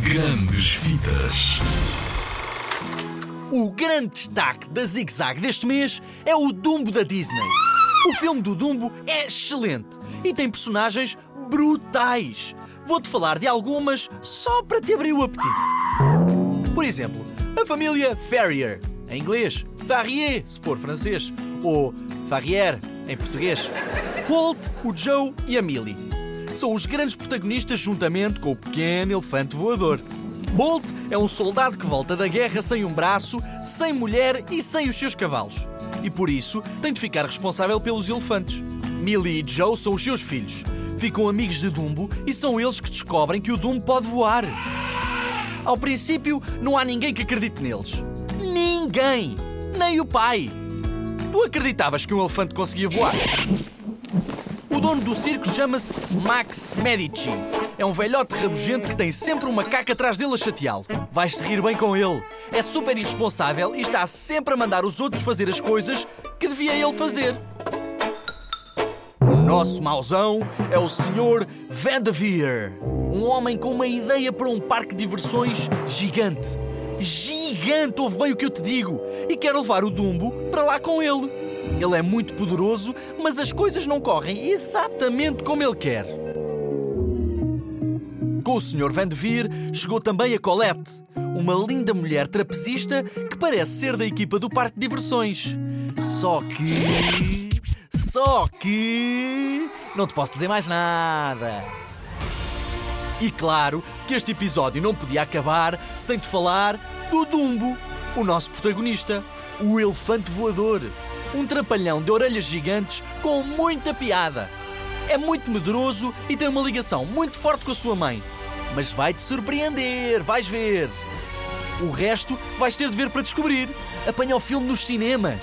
Grandes Vidas. O grande destaque da Zig Zag deste mês é o Dumbo da Disney. O filme do Dumbo é excelente e tem personagens brutais. Vou-te falar de algumas só para te abrir o apetite. Por exemplo, a família Ferrier, em inglês, Farrier, se for francês, ou Farrier, em português. Walt, o Joe e a Millie. São os grandes protagonistas juntamente com o pequeno elefante voador. Bolt é um soldado que volta da guerra sem um braço, sem mulher e sem os seus cavalos. E por isso tem de ficar responsável pelos elefantes. Millie e Joe são os seus filhos. Ficam amigos de Dumbo e são eles que descobrem que o Dumbo pode voar. Ao princípio, não há ninguém que acredite neles. Ninguém! Nem o pai! Tu acreditavas que um elefante conseguia voar? O dono do circo chama-se Max Medici. É um velhote rabugento que tem sempre um macaco atrás dele a chateá-lo. Vais-te rir bem com ele. É super irresponsável e está sempre a mandar os outros fazer as coisas que devia ele fazer. O nosso mauzão é o Sr. Vanderveer. Um homem com uma ideia para um parque de diversões gigante. Gigante, ouve bem o que eu te digo. E quer levar o Dumbo para lá com ele. Ele é muito poderoso, mas as coisas não correm exatamente como ele quer. Com o Sr. Vanderveer chegou também a Colette, uma linda mulher trapezista que parece ser da equipa do parque de diversões. Só que. Só que. Não te posso dizer mais nada. E claro que este episódio não podia acabar sem te falar do Dumbo, o nosso protagonista, o elefante voador. Um trapalhão de orelhas gigantes com muita piada. É muito medroso e tem uma ligação muito forte com a sua mãe. Mas vai-te surpreender, vais ver. O resto vais ter de ver para descobrir. Apanha o filme nos cinemas.